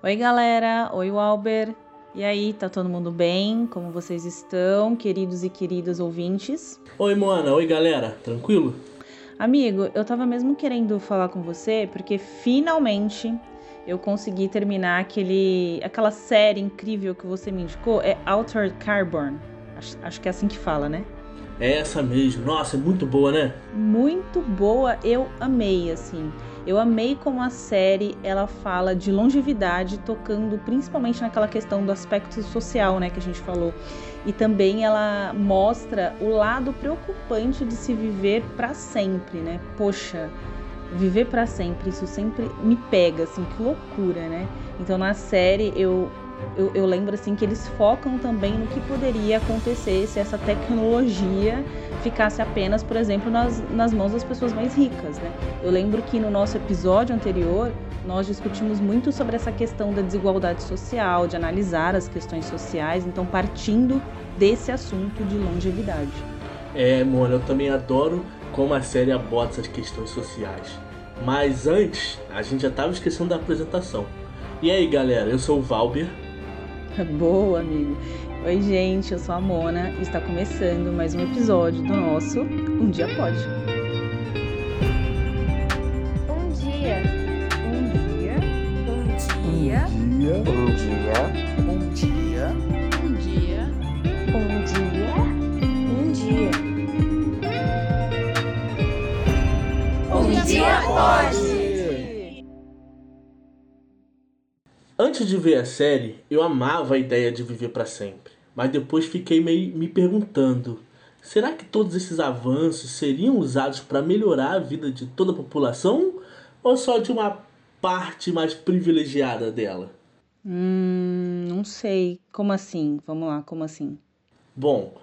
Oi, galera. Oi, Walber. E aí, tá todo mundo bem? Como vocês estão, queridos e queridas ouvintes? Oi, Moana. Oi, galera. Tranquilo? Amigo, eu tava mesmo querendo falar com você porque finalmente eu consegui terminar aquele, aquela série incrível que você me indicou. É Altered Carbon. Acho, acho que é assim que fala, né? É essa mesmo. Nossa, é muito boa, né? Muito boa. Eu amei, assim. Eu amei como a série ela fala de longevidade, tocando principalmente naquela questão do aspecto social, né, que a gente falou. E também ela mostra o lado preocupante de se viver para sempre, né? Poxa, viver para sempre, isso sempre me pega, assim, que loucura, né? Então na série eu eu, eu, lembro assim que eles focam também no que poderia acontecer se essa tecnologia ficasse apenas, por exemplo, nas, nas mãos das pessoas mais ricas. Né? Eu lembro que no nosso episódio anterior nós discutimos muito sobre essa questão da desigualdade social, de analisar as questões sociais, então partindo desse assunto de longevidade. É, Mona, eu também adoro como a série aborda essas questões sociais. Mas antes, a gente já estava esquecendo da apresentação. E aí, galera, eu sou o Valber. Boa, amigo. Oi, gente, eu sou a Mona e está começando mais um episódio do nosso Um Dia Pode. Um dia. Um dia. Um dia. Um dia. Um dia. Antes de ver a série, eu amava a ideia de viver para sempre, mas depois fiquei meio me perguntando: será que todos esses avanços seriam usados para melhorar a vida de toda a população ou só de uma parte mais privilegiada dela? Hum, não sei. Como assim? Vamos lá, como assim? Bom,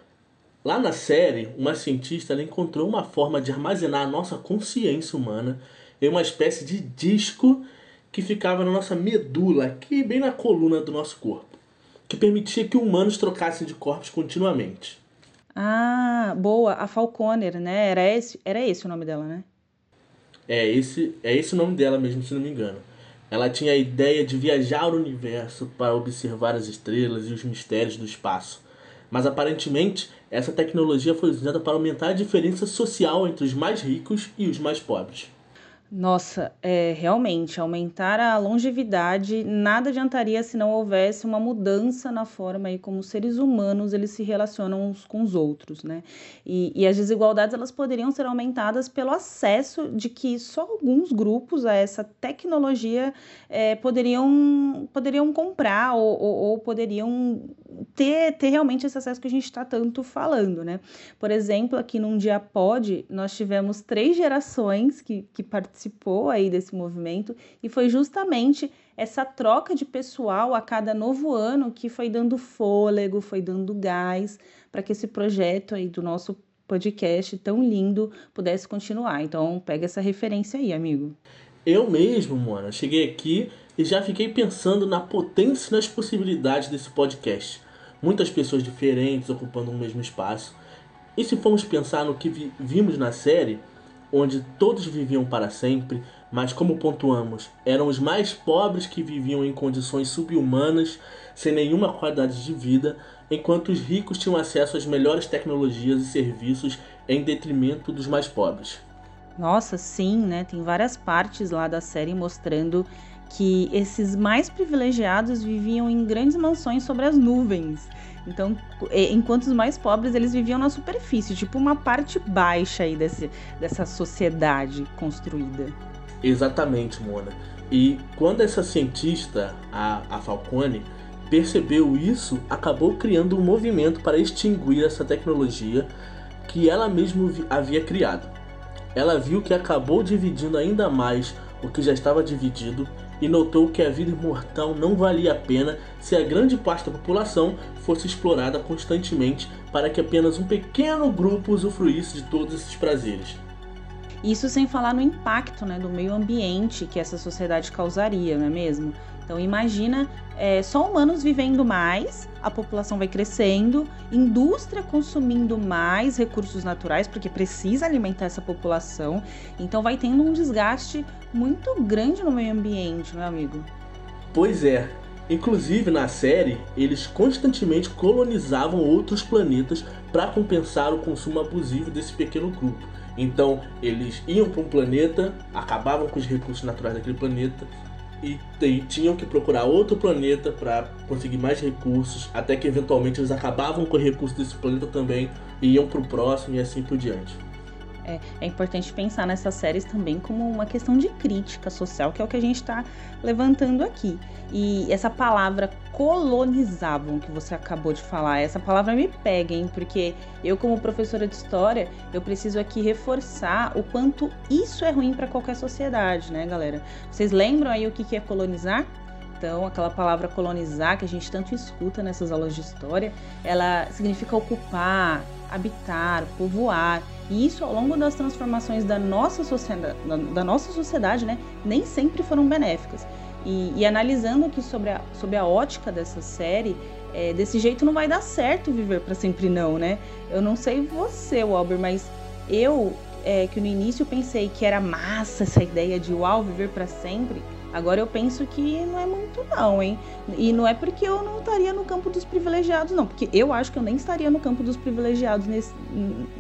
lá na série, uma cientista encontrou uma forma de armazenar a nossa consciência humana em uma espécie de disco que ficava na nossa medula, aqui bem na coluna do nosso corpo, que permitia que humanos trocassem de corpos continuamente. Ah, boa, a Falconer, né? Era esse, era esse o nome dela, né? É esse, é esse o nome dela mesmo, se não me engano. Ela tinha a ideia de viajar ao universo para observar as estrelas e os mistérios do espaço. Mas aparentemente, essa tecnologia foi usada para aumentar a diferença social entre os mais ricos e os mais pobres. Nossa, é, realmente, aumentar a longevidade nada adiantaria se não houvesse uma mudança na forma aí como os seres humanos eles se relacionam uns com os outros, né? E, e as desigualdades elas poderiam ser aumentadas pelo acesso de que só alguns grupos a essa tecnologia é, poderiam, poderiam comprar ou, ou, ou poderiam ter, ter realmente esse acesso que a gente está tanto falando, né? Por exemplo, aqui num dia pode, nós tivemos três gerações que, que participou aí desse movimento e foi justamente essa troca de pessoal a cada novo ano que foi dando fôlego, foi dando gás para que esse projeto aí do nosso podcast tão lindo pudesse continuar. Então, pega essa referência aí, amigo. Eu mesmo, Mona, cheguei aqui e já fiquei pensando na potência e nas possibilidades desse podcast muitas pessoas diferentes ocupando um mesmo espaço. E se formos pensar no que vi vimos na série, onde todos viviam para sempre, mas como pontuamos, eram os mais pobres que viviam em condições subhumanas, sem nenhuma qualidade de vida, enquanto os ricos tinham acesso às melhores tecnologias e serviços em detrimento dos mais pobres. Nossa, sim, né? Tem várias partes lá da série mostrando que esses mais privilegiados viviam em grandes mansões sobre as nuvens. Então, enquanto os mais pobres eles viviam na superfície, tipo uma parte baixa aí desse, dessa sociedade construída. Exatamente, Mona. E quando essa cientista, a, a Falcone, percebeu isso, acabou criando um movimento para extinguir essa tecnologia que ela mesma havia criado. Ela viu que acabou dividindo ainda mais o que já estava dividido e notou que a vida imortal não valia a pena se a grande parte da população fosse explorada constantemente para que apenas um pequeno grupo usufruísse de todos esses prazeres. Isso sem falar no impacto né, do meio ambiente que essa sociedade causaria, não é mesmo? Então imagina é, só humanos vivendo mais, a população vai crescendo, indústria consumindo mais recursos naturais, porque precisa alimentar essa população, então vai tendo um desgaste muito grande no meio ambiente, meu amigo. Pois é. Inclusive na série, eles constantemente colonizavam outros planetas para compensar o consumo abusivo desse pequeno grupo. Então, eles iam para um planeta, acabavam com os recursos naturais daquele planeta e, e tinham que procurar outro planeta para conseguir mais recursos, até que eventualmente eles acabavam com os recursos desse planeta também e iam para o próximo e assim por diante. É, é, importante pensar nessas séries também como uma questão de crítica social, que é o que a gente está levantando aqui. E essa palavra colonizavam que você acabou de falar, essa palavra me pega, hein? Porque eu, como professora de história, eu preciso aqui reforçar o quanto isso é ruim para qualquer sociedade, né, galera? Vocês lembram aí o que é colonizar? Então, aquela palavra colonizar que a gente tanto escuta nessas aulas de história, ela significa ocupar, habitar, povoar. E isso, ao longo das transformações da nossa sociedade, da nossa sociedade né, nem sempre foram benéficas. E, e analisando aqui sobre a, sobre a ótica dessa série, é, desse jeito não vai dar certo viver para sempre não, né? Eu não sei você, Walber, mas eu, é, que no início pensei que era massa essa ideia de uau, viver para sempre, Agora eu penso que não é muito não, hein? E não é porque eu não estaria no campo dos privilegiados, não. Porque eu acho que eu nem estaria no campo dos privilegiados nesse,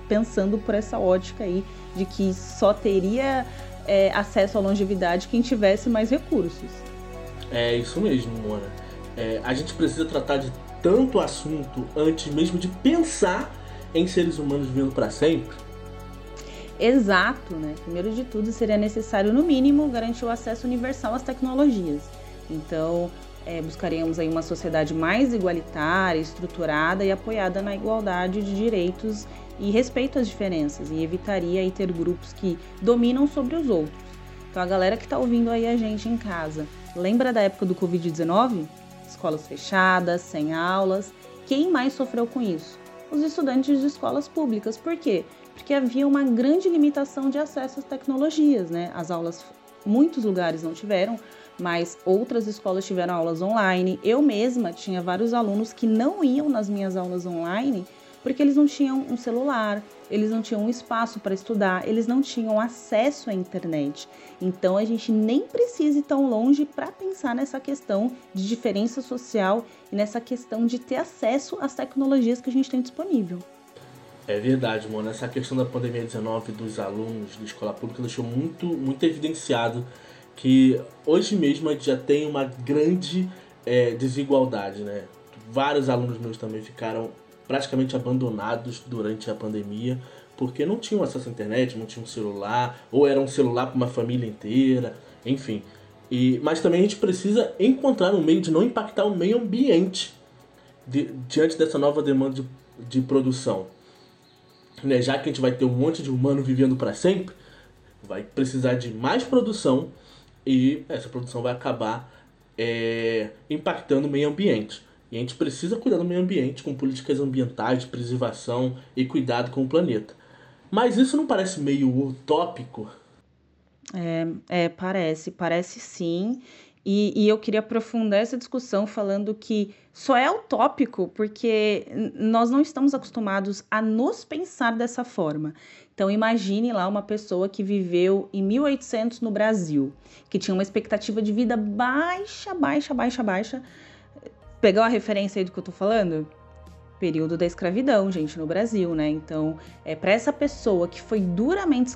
pensando por essa ótica aí de que só teria é, acesso à longevidade quem tivesse mais recursos. É isso mesmo, Mona. É, a gente precisa tratar de tanto assunto antes mesmo de pensar em seres humanos vivendo para sempre exato, né? Primeiro de tudo, seria necessário, no mínimo, garantir o acesso universal às tecnologias. Então, é, buscaríamos aí uma sociedade mais igualitária, estruturada e apoiada na igualdade de direitos e respeito às diferenças, e evitaria aí ter grupos que dominam sobre os outros. Então, a galera que está ouvindo aí a gente em casa, lembra da época do Covid-19? Escolas fechadas, sem aulas. Quem mais sofreu com isso? Os estudantes de escolas públicas. Por quê? porque havia uma grande limitação de acesso às tecnologias, né? As aulas, muitos lugares não tiveram, mas outras escolas tiveram aulas online. Eu mesma tinha vários alunos que não iam nas minhas aulas online porque eles não tinham um celular, eles não tinham um espaço para estudar, eles não tinham acesso à internet. Então a gente nem precisa ir tão longe para pensar nessa questão de diferença social e nessa questão de ter acesso às tecnologias que a gente tem disponível. É verdade, mano. Essa questão da pandemia 19 dos alunos da escola pública deixou muito, muito evidenciado que hoje mesmo a gente já tem uma grande é, desigualdade, né? Vários alunos meus também ficaram praticamente abandonados durante a pandemia porque não tinham acesso à internet, não tinham celular, ou era um celular para uma família inteira, enfim. E, mas também a gente precisa encontrar um meio de não impactar o meio ambiente de, diante dessa nova demanda de, de produção né, já que a gente vai ter um monte de humano vivendo para sempre, vai precisar de mais produção e essa produção vai acabar é, impactando o meio ambiente. E a gente precisa cuidar do meio ambiente com políticas ambientais de preservação e cuidado com o planeta. Mas isso não parece meio utópico? É, é parece, parece sim. E, e, eu queria aprofundar essa discussão falando que só é utópico porque nós não estamos acostumados a nos pensar dessa forma. Então, imagine lá uma pessoa que viveu em 1800 no Brasil, que tinha uma expectativa de vida baixa, baixa, baixa, baixa. Pegou a referência aí do que eu tô falando? Período da escravidão, gente, no Brasil, né? Então, é para essa pessoa que foi duramente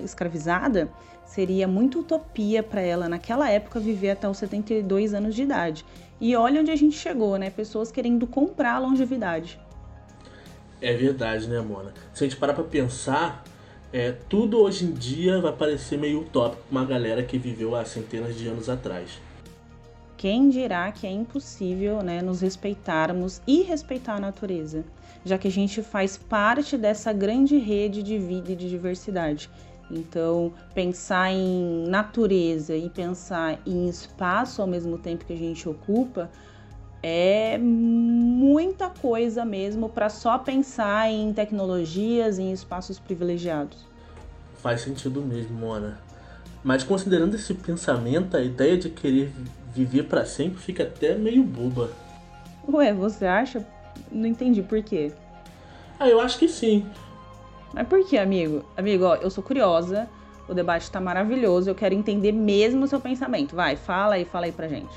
escravizada, seria muito utopia para ela naquela época viver até os 72 anos de idade. E olha onde a gente chegou, né? Pessoas querendo comprar a longevidade. É verdade, né, Mona? Se a gente parar pra pensar, é, tudo hoje em dia vai parecer meio utópico pra uma galera que viveu há centenas de anos atrás. Quem dirá que é impossível né, nos respeitarmos e respeitar a natureza, já que a gente faz parte dessa grande rede de vida e de diversidade. Então, pensar em natureza e pensar em espaço ao mesmo tempo que a gente ocupa é muita coisa mesmo para só pensar em tecnologias, em espaços privilegiados. Faz sentido mesmo, Mona. Mas considerando esse pensamento, a ideia de querer viver para sempre fica até meio boba. Ué, você acha? Não entendi por quê. Ah, eu acho que sim. Mas por que, amigo? Amigo, ó, eu sou curiosa, o debate tá maravilhoso, eu quero entender mesmo o seu pensamento. Vai, fala aí, fala aí pra gente.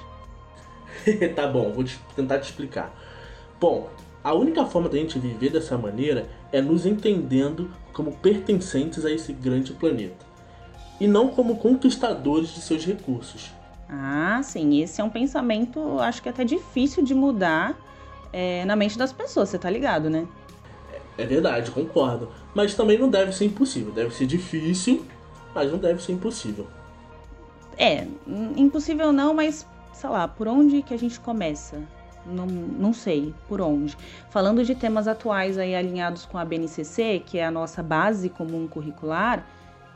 tá bom, vou te, tentar te explicar. Bom, a única forma da gente viver dessa maneira é nos entendendo como pertencentes a esse grande planeta e não como conquistadores de seus recursos. Ah, sim, esse é um pensamento, acho que é até difícil de mudar é, na mente das pessoas, você tá ligado, né? É verdade, concordo. Mas também não deve ser impossível. Deve ser difícil, mas não deve ser impossível. É, impossível não, mas sei lá, por onde que a gente começa? Não, não sei por onde. Falando de temas atuais aí alinhados com a BNCC, que é a nossa base comum curricular,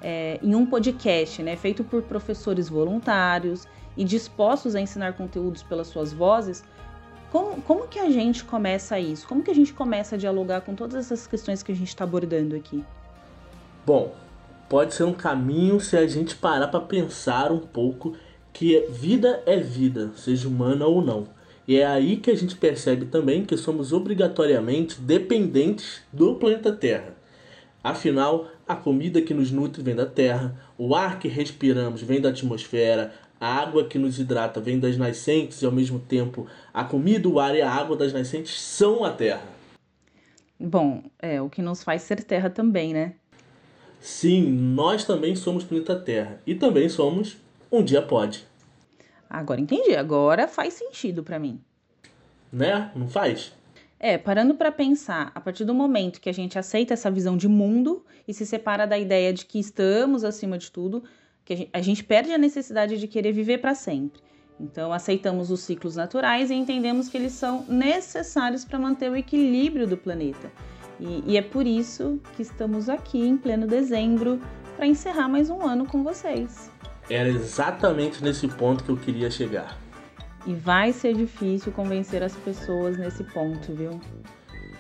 é, em um podcast, né, feito por professores voluntários e dispostos a ensinar conteúdos pelas suas vozes, como, como que a gente começa isso? Como que a gente começa a dialogar com todas essas questões que a gente está abordando aqui? Bom, pode ser um caminho se a gente parar para pensar um pouco que vida é vida, seja humana ou não. E é aí que a gente percebe também que somos obrigatoriamente dependentes do planeta Terra. Afinal, a comida que nos nutre vem da Terra, o ar que respiramos vem da atmosfera, a água que nos hidrata vem das nascentes e ao mesmo tempo a comida, o ar e a água das nascentes são a Terra. Bom, é o que nos faz ser Terra também, né? Sim, nós também somos planeta Terra e também somos um dia pode. Agora entendi, agora faz sentido para mim. Né? Não faz? É, parando para pensar, a partir do momento que a gente aceita essa visão de mundo e se separa da ideia de que estamos acima de tudo, que a gente, a gente perde a necessidade de querer viver para sempre. Então, aceitamos os ciclos naturais e entendemos que eles são necessários para manter o equilíbrio do planeta. E, e é por isso que estamos aqui em pleno dezembro para encerrar mais um ano com vocês. Era exatamente nesse ponto que eu queria chegar. E vai ser difícil convencer as pessoas nesse ponto, viu?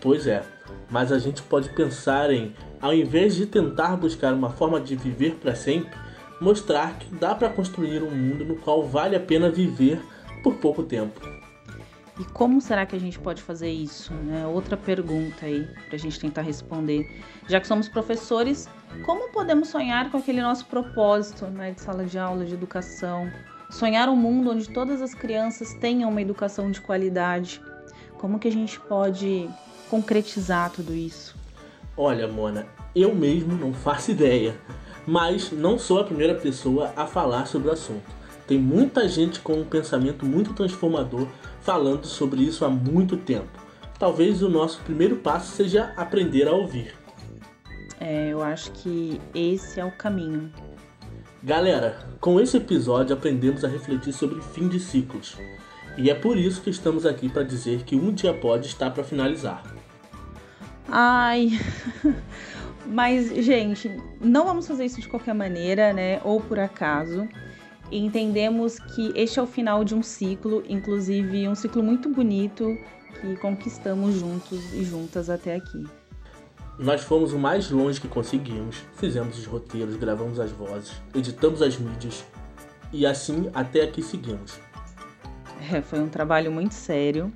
Pois é, mas a gente pode pensar em, ao invés de tentar buscar uma forma de viver para sempre, mostrar que dá para construir um mundo no qual vale a pena viver por pouco tempo. E como será que a gente pode fazer isso? Né? Outra pergunta aí para a gente tentar responder. Já que somos professores, como podemos sonhar com aquele nosso propósito né, de sala de aula, de educação? Sonhar um mundo onde todas as crianças tenham uma educação de qualidade. Como que a gente pode concretizar tudo isso? Olha, Mona, eu mesmo não faço ideia, mas não sou a primeira pessoa a falar sobre o assunto. Tem muita gente com um pensamento muito transformador falando sobre isso há muito tempo. Talvez o nosso primeiro passo seja aprender a ouvir. É, eu acho que esse é o caminho. Galera, com esse episódio aprendemos a refletir sobre fim de ciclos. E é por isso que estamos aqui para dizer que um dia pode estar para finalizar. Ai. Mas, gente, não vamos fazer isso de qualquer maneira, né? Ou por acaso entendemos que este é o final de um ciclo, inclusive um ciclo muito bonito que conquistamos juntos e juntas até aqui. Nós fomos o mais longe que conseguimos, fizemos os roteiros, gravamos as vozes, editamos as mídias e assim até aqui seguimos. É, foi um trabalho muito sério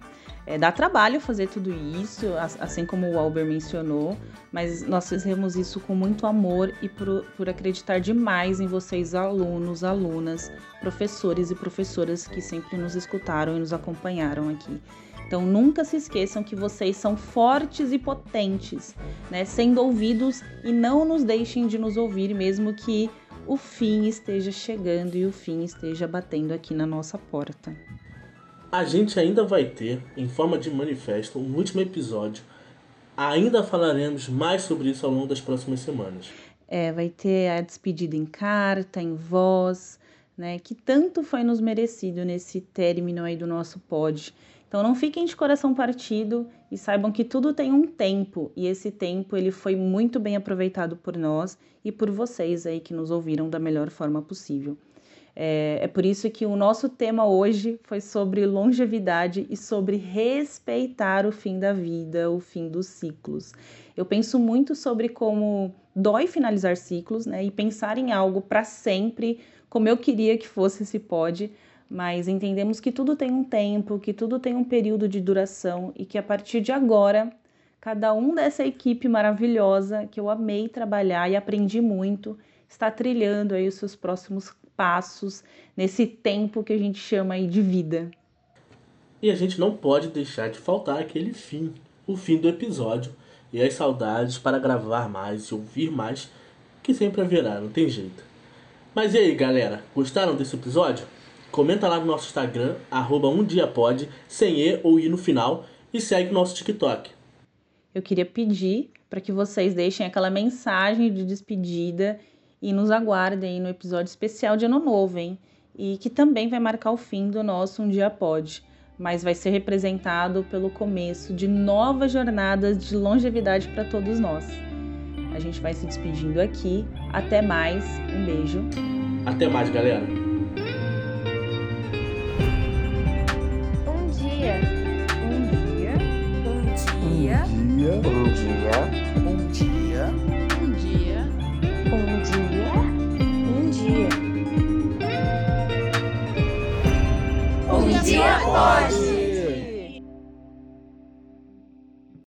é, dá trabalho fazer tudo isso, assim como o Albert mencionou, mas nós fizemos isso com muito amor e por, por acreditar demais em vocês, alunos, alunas, professores e professoras que sempre nos escutaram e nos acompanharam aqui. Então nunca se esqueçam que vocês são fortes e potentes, né? Sendo ouvidos e não nos deixem de nos ouvir, mesmo que o fim esteja chegando e o fim esteja batendo aqui na nossa porta. A gente ainda vai ter, em forma de manifesto, um último episódio. Ainda falaremos mais sobre isso ao longo das próximas semanas. É, vai ter a despedida em carta, em voz, né? Que tanto foi nos merecido nesse término aí do nosso pod. Então não fiquem de coração partido e saibam que tudo tem um tempo e esse tempo ele foi muito bem aproveitado por nós e por vocês aí que nos ouviram da melhor forma possível. É, é por isso que o nosso tema hoje foi sobre longevidade e sobre respeitar o fim da vida, o fim dos ciclos. Eu penso muito sobre como dói finalizar ciclos, né? E pensar em algo para sempre, como eu queria que fosse esse pode, mas entendemos que tudo tem um tempo, que tudo tem um período de duração e que a partir de agora, cada um dessa equipe maravilhosa que eu amei trabalhar e aprendi muito, está trilhando aí os seus próximos passos nesse tempo que a gente chama aí de vida. E a gente não pode deixar de faltar aquele fim, o fim do episódio e as saudades para gravar mais e ouvir mais, que sempre haverá, não tem jeito. Mas e aí, galera, gostaram desse episódio? Comenta lá no nosso Instagram, arroba umdiapod, sem E ou I no final, e segue o nosso TikTok. Eu queria pedir para que vocês deixem aquela mensagem de despedida e nos aguardem no episódio especial de Ano Novo, hein? E que também vai marcar o fim do nosso Um Dia Pode, mas vai ser representado pelo começo de novas jornadas de longevidade para todos nós. A gente vai se despedindo aqui. Até mais. Um beijo. Até mais, galera. Dia. dia, Um dia. um dia, Um dia. Um dia. Um dia. Um dia pode.